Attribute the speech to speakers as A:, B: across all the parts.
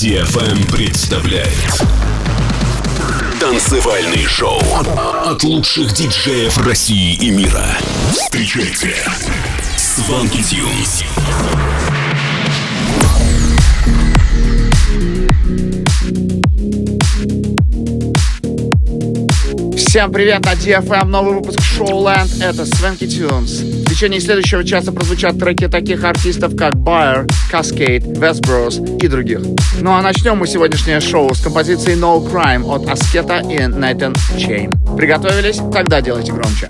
A: DFM представляет Танцевальный шоу от лучших диджеев России и мира. Встречайте Сванки Тюнс.
B: Всем привет на DFM, новый выпуск Showland, это Swanky Tunes. Течение следующего часа прозвучат треки таких артистов, как Bayer, Cascade, Westbros и других. Ну а начнем мы сегодняшнее шоу с композицией No Crime от Аскета и Nathan Chain. Приготовились? Тогда делайте громче.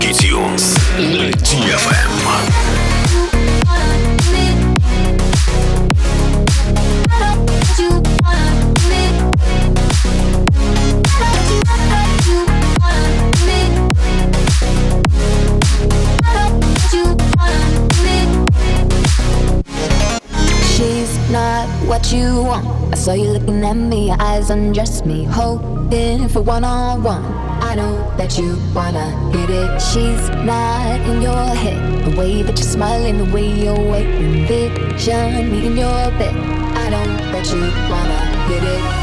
A: Tunes на.
C: What you want. I saw you looking at me, your eyes undress me, hoping for one on one. I know that you wanna hit it. She's not in your head. The way that you're smiling, the way you're waiting, vision me in your bed. I know that you wanna hit it.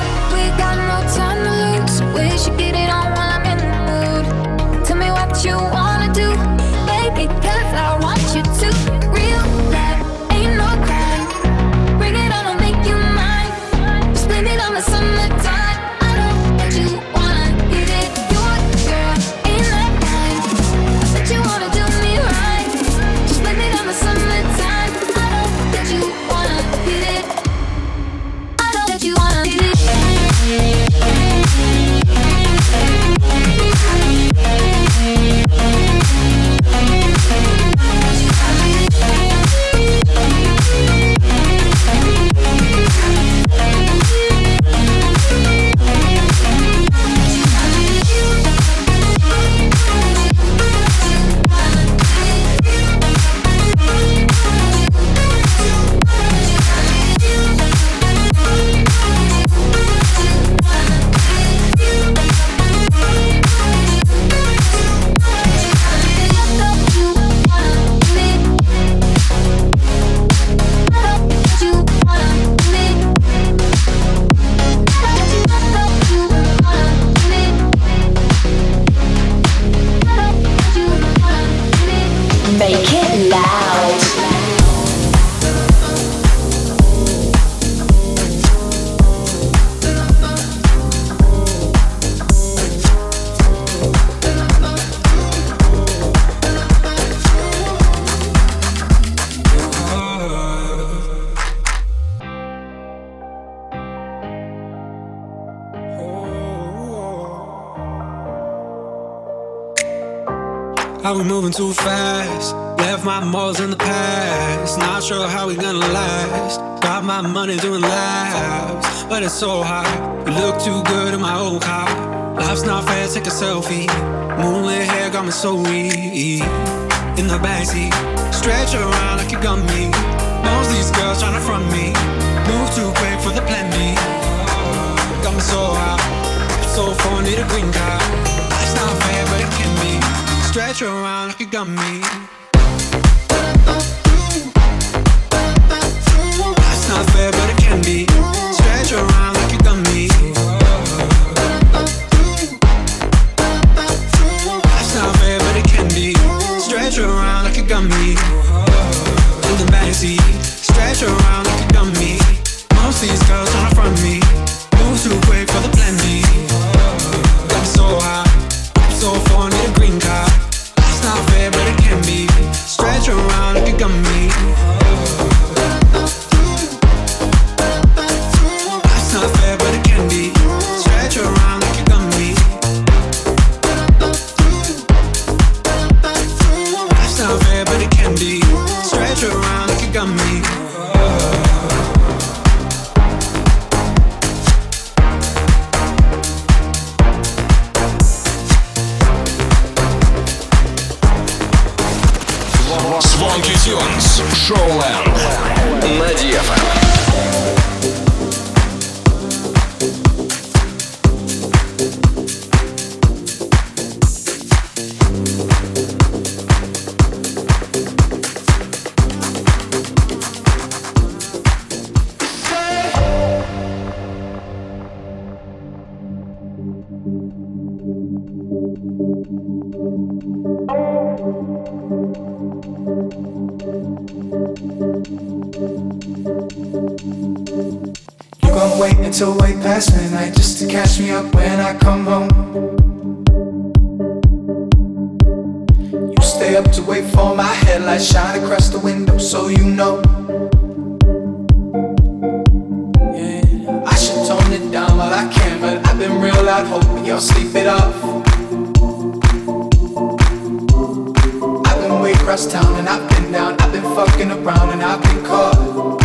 D: Moving too fast? Left my morals in the past. Not sure how we gonna last. Got my money doing laps, but it's so hot. You look too good in my old car. Life's not fair, take a selfie. Moonlit hair got me so weak. In the backseat, stretch around like you got me. Most these girls trying to front me. Move too quick for the plan B. Got me so hot, so need a green card. Stretch around like you got
E: Loud hoping you'll sleep it off. I've been way across town and I've been down, I've been fucking around and I've been caught.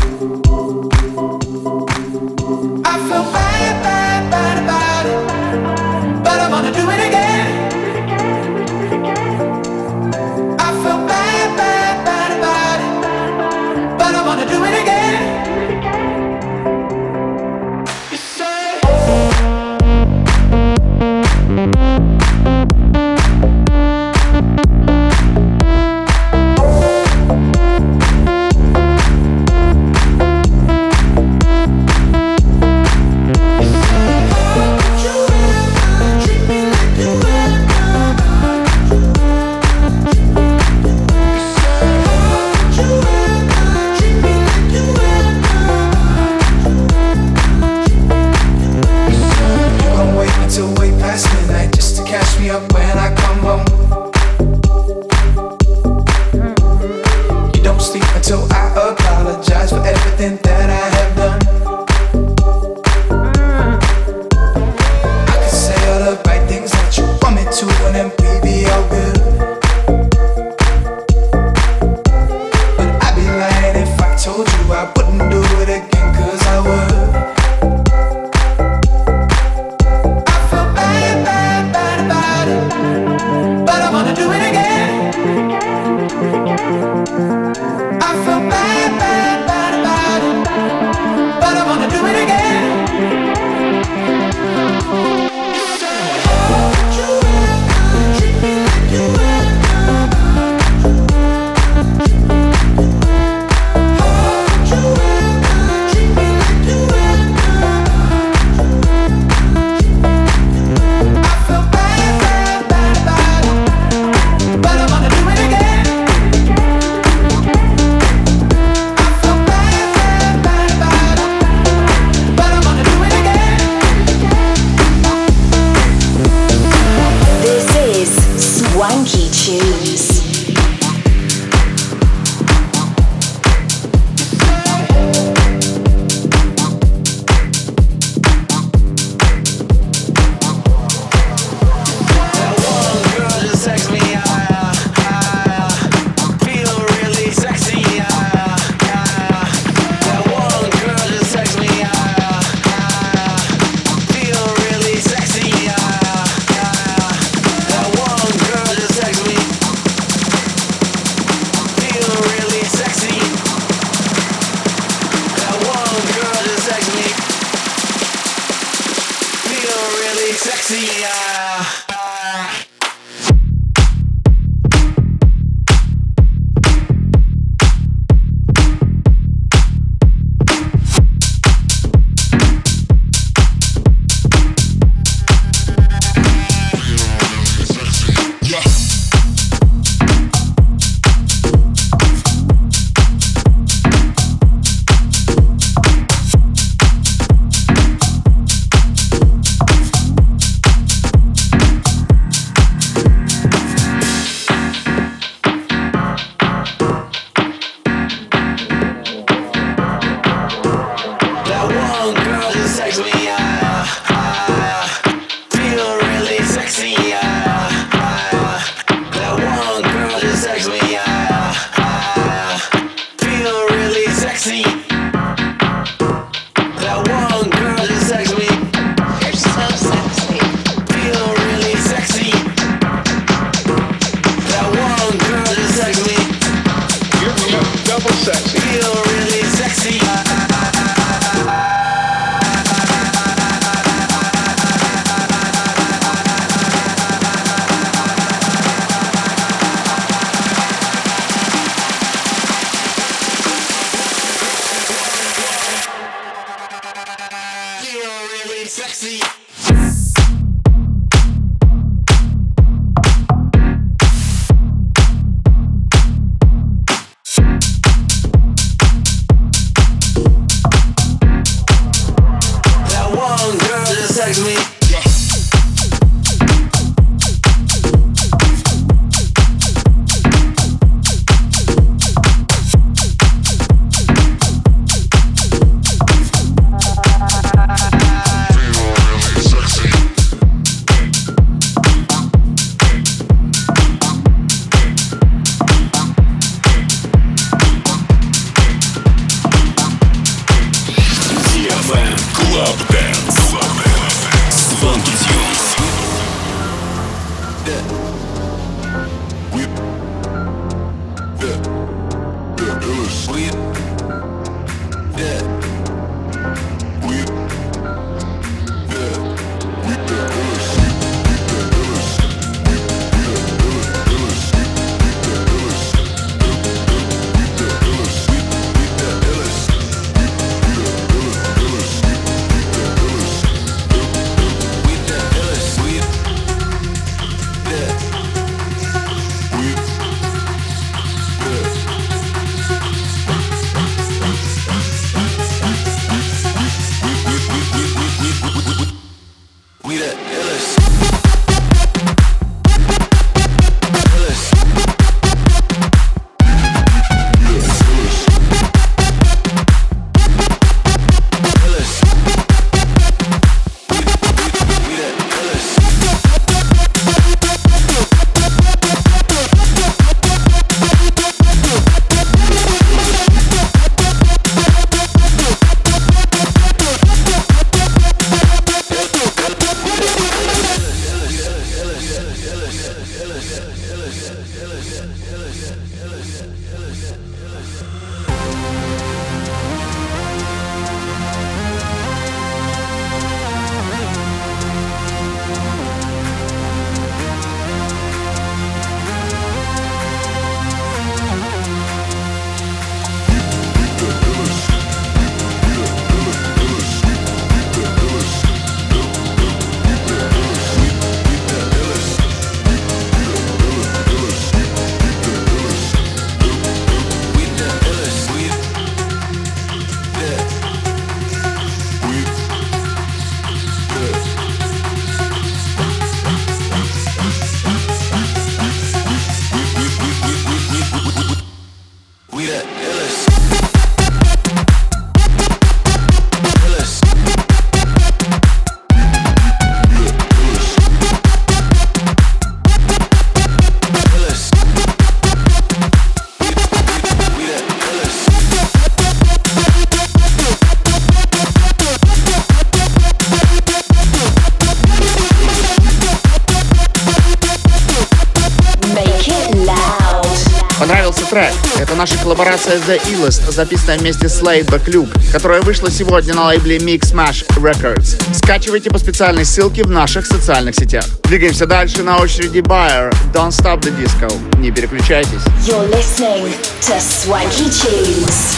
B: Коллаборация The Illest, записанная вместе с Laidback Luke, которая вышла сегодня на лейбле Mix Smash Records. Скачивайте по специальной ссылке в наших социальных сетях. Двигаемся дальше, на очереди Bayer, Don't Stop the Disco. Не переключайтесь.
F: You're listening to Swanky Tunes.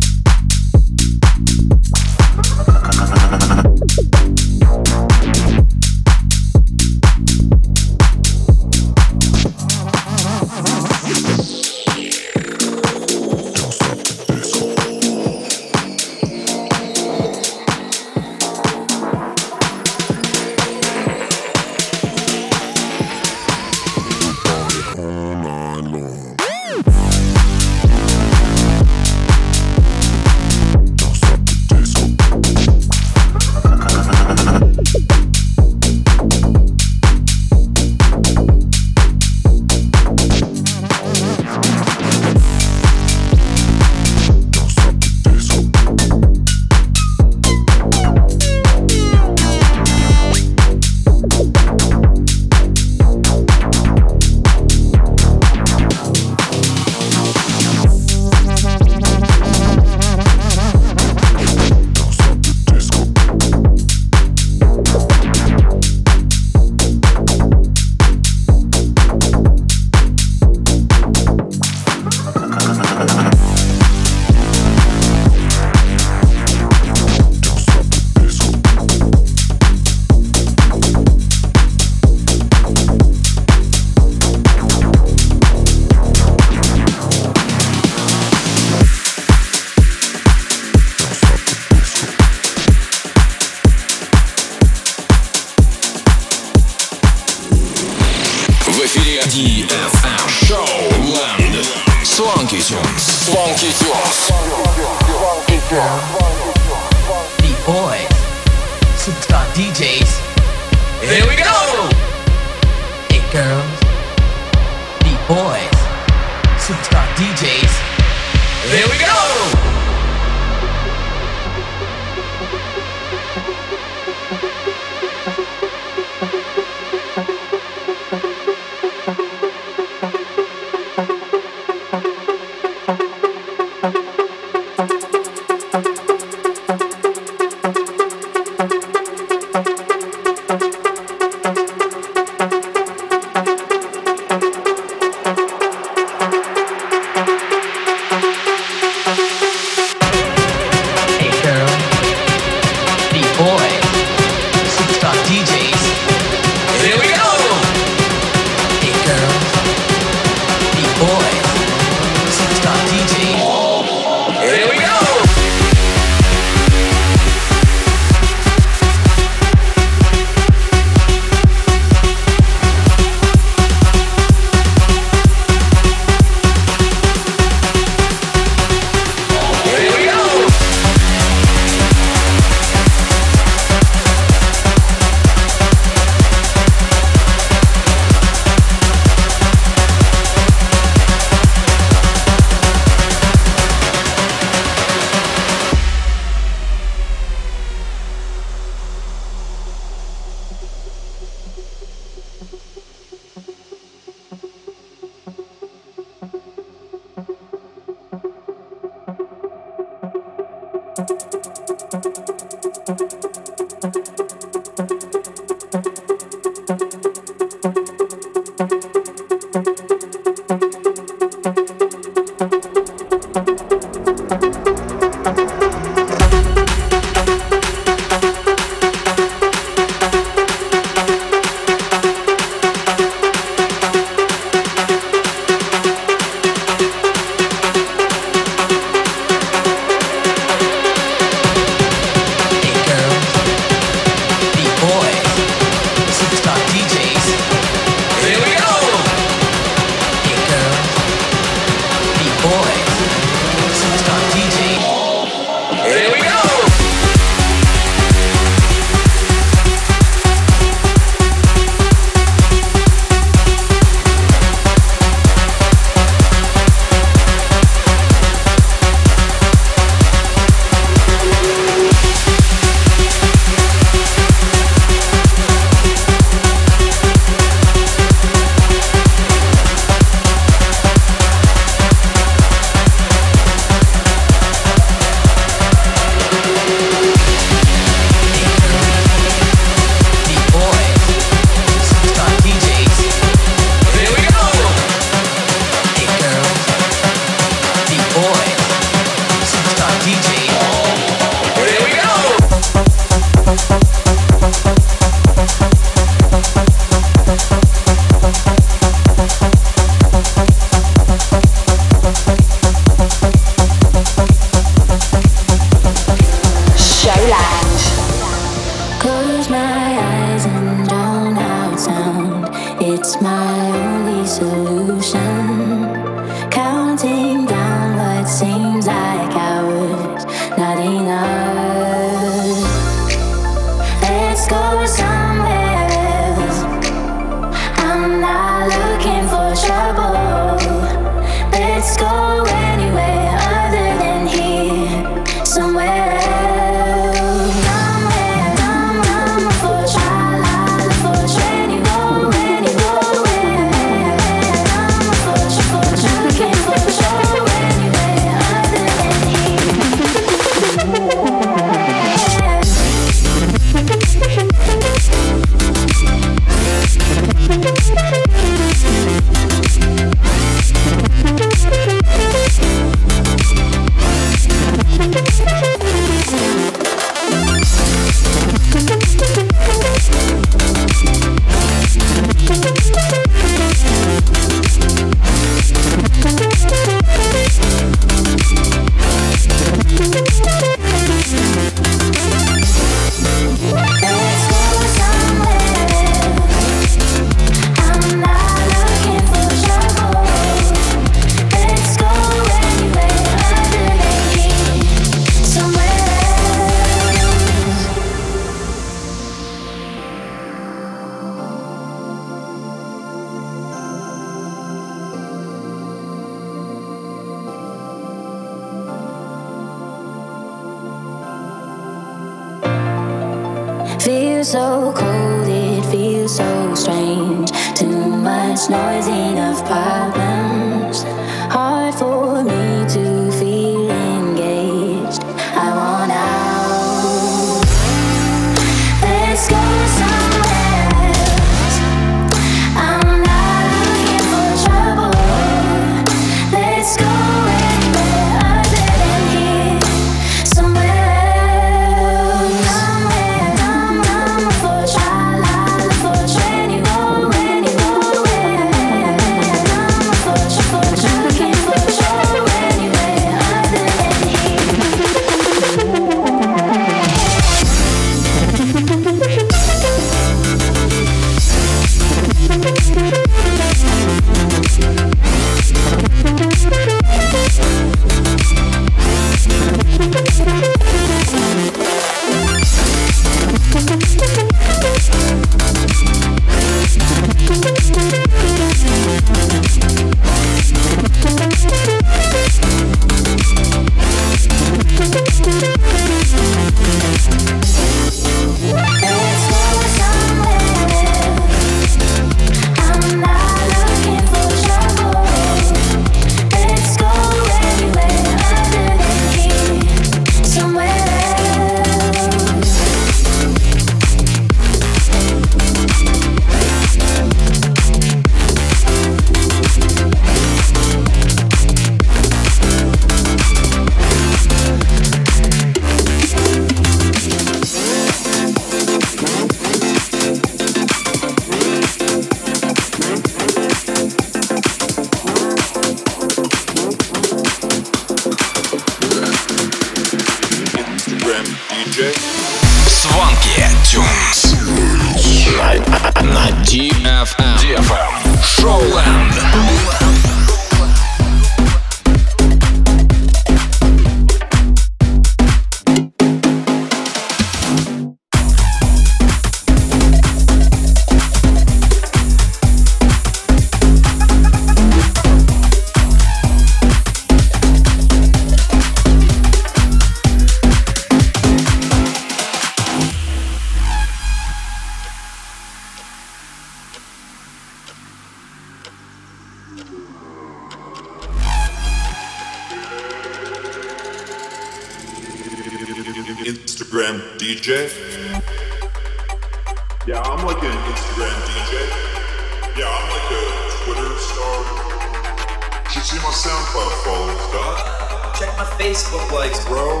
G: Facebook likes,
H: bro.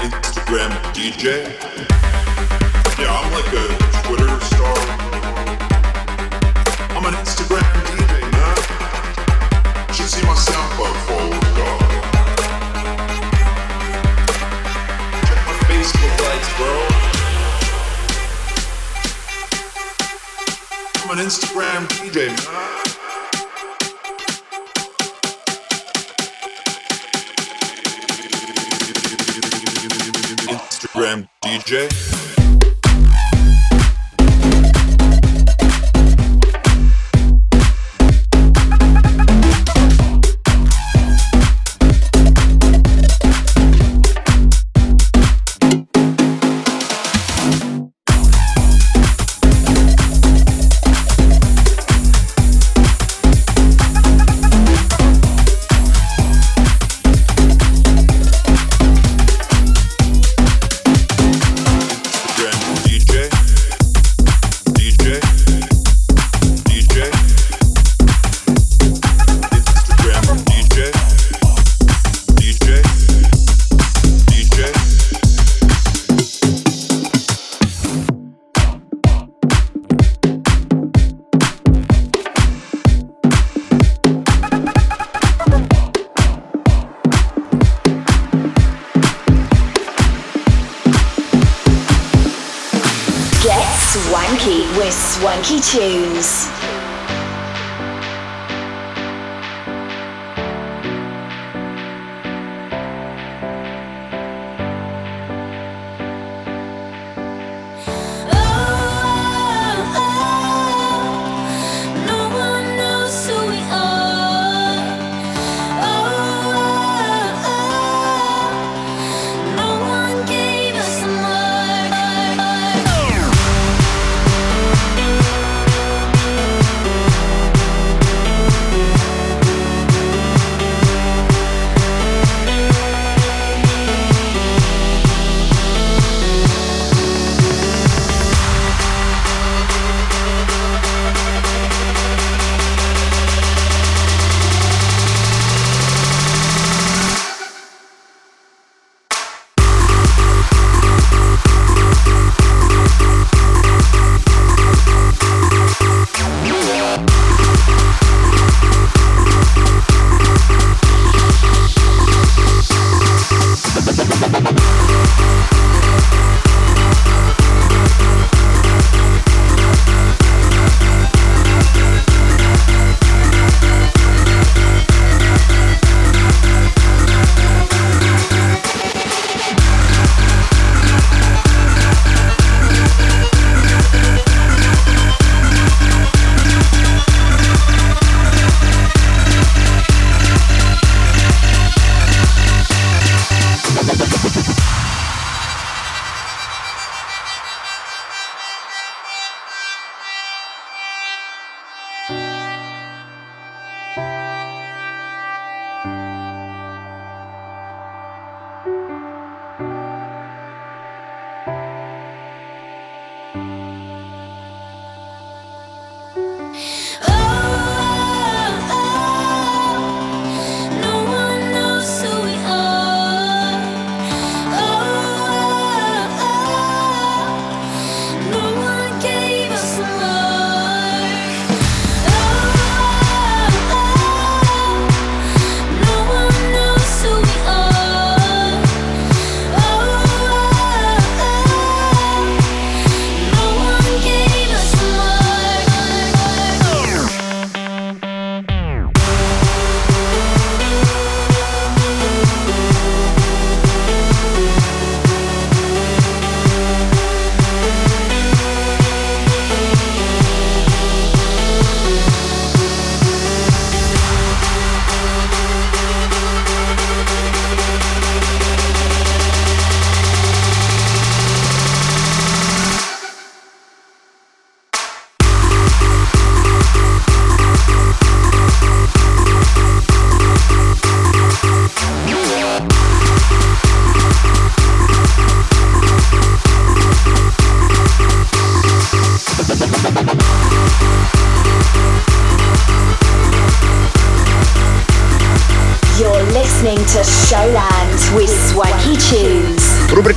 H: Instagram DJ. Yeah, I'm like a Twitter star. I'm an Instagram DJ, man. Should see my SoundCloud followers, dog. Check my Facebook likes, bro. I'm an Instagram DJ, man. Instagram DJ.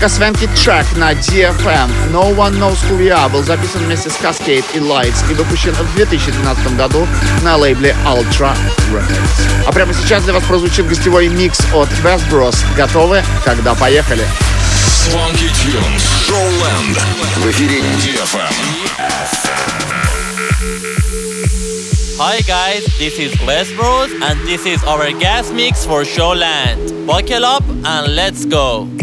B: Рубрика Swanky Track на DFM No One Knows Who We Are был записан вместе с Cascade и Lights и выпущен в 2012 году на лейбле Ultra Records. А прямо сейчас для вас прозвучит гостевой микс от West Bros. Готовы? Тогда поехали!
I: Swanky Tunes Showland в эфире DFM.
G: Hi guys, this is Les Bros and this is our gas mix for Showland. Buckle up and let's go.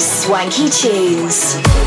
J: Swanky Tunes.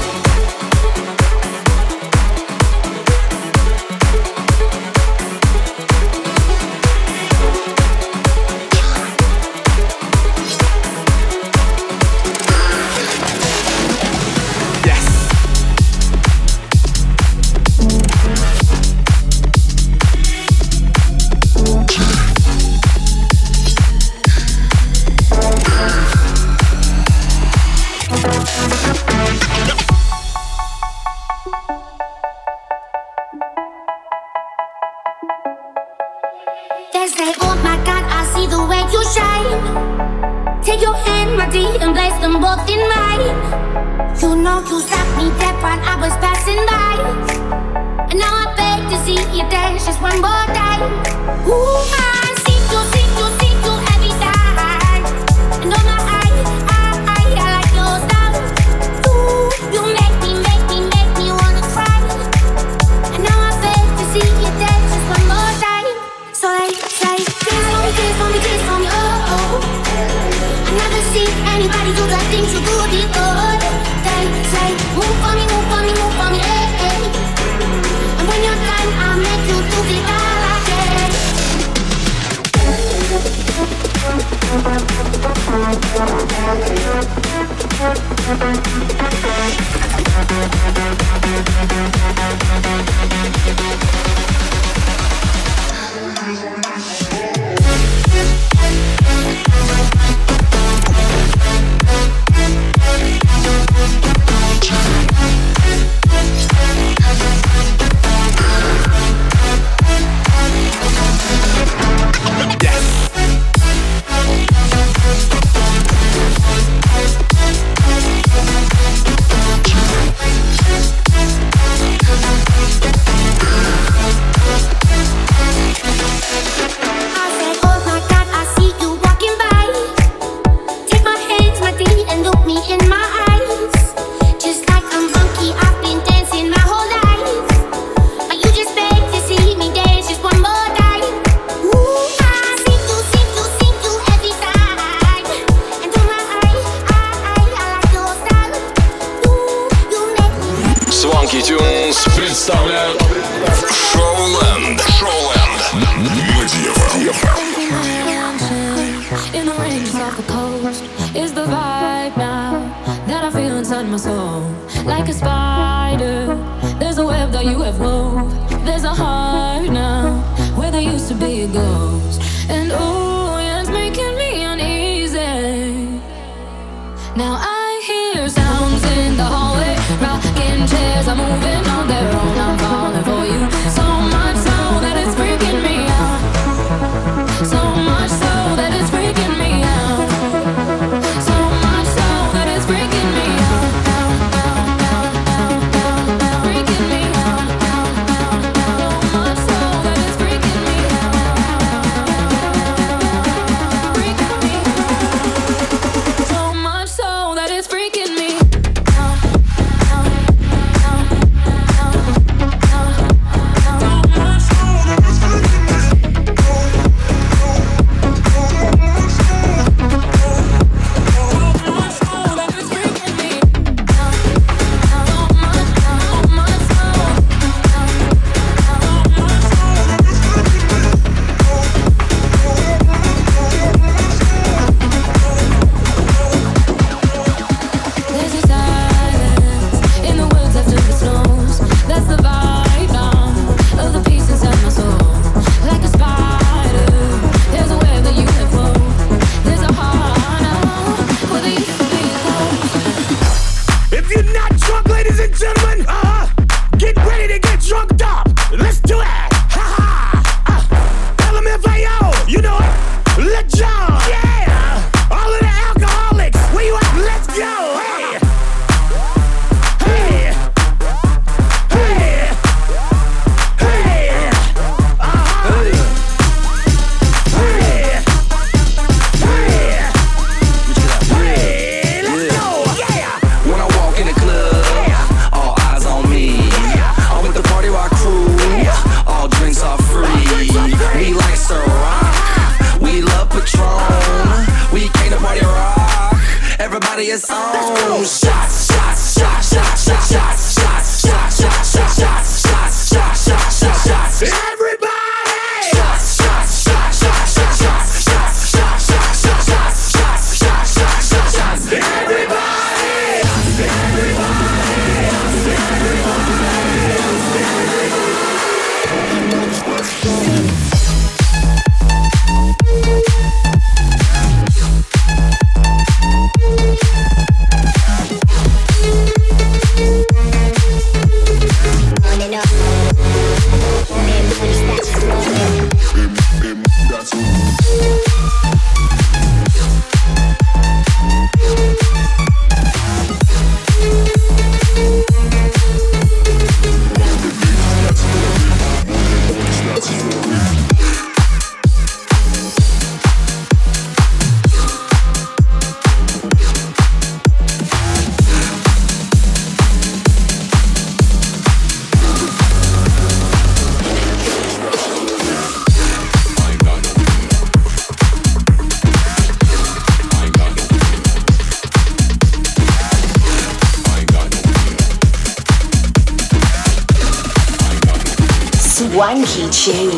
K: Jane.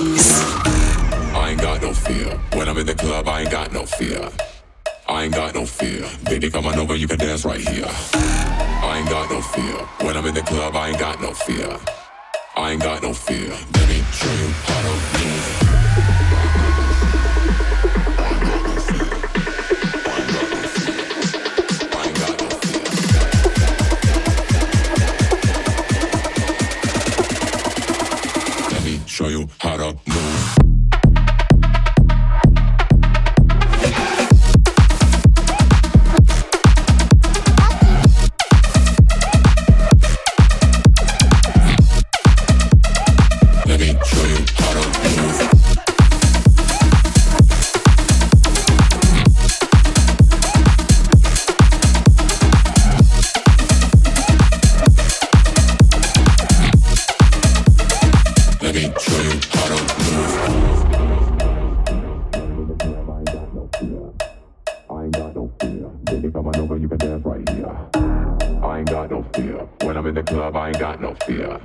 K: love,
A: I ain't got no fear.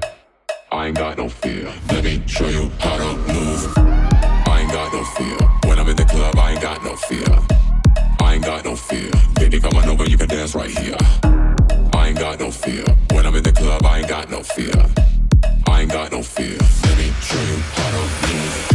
A: I ain't got no fear. Let me show you how to move. I ain't got no fear. When I'm in the club, I ain't got no fear. I ain't got no fear. Baby, come on over, you can dance right here. I ain't got no fear. When I'm in the club, I ain't got no fear. I ain't got no fear. Let me show you how to move.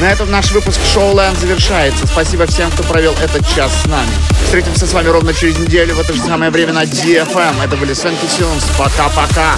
B: На этом наш выпуск Showland завершается. Спасибо всем, кто провел этот час с нами. Встретимся с вами ровно через неделю в это же самое время на DFM. Это были Свенки Тюнс. Пока-пока.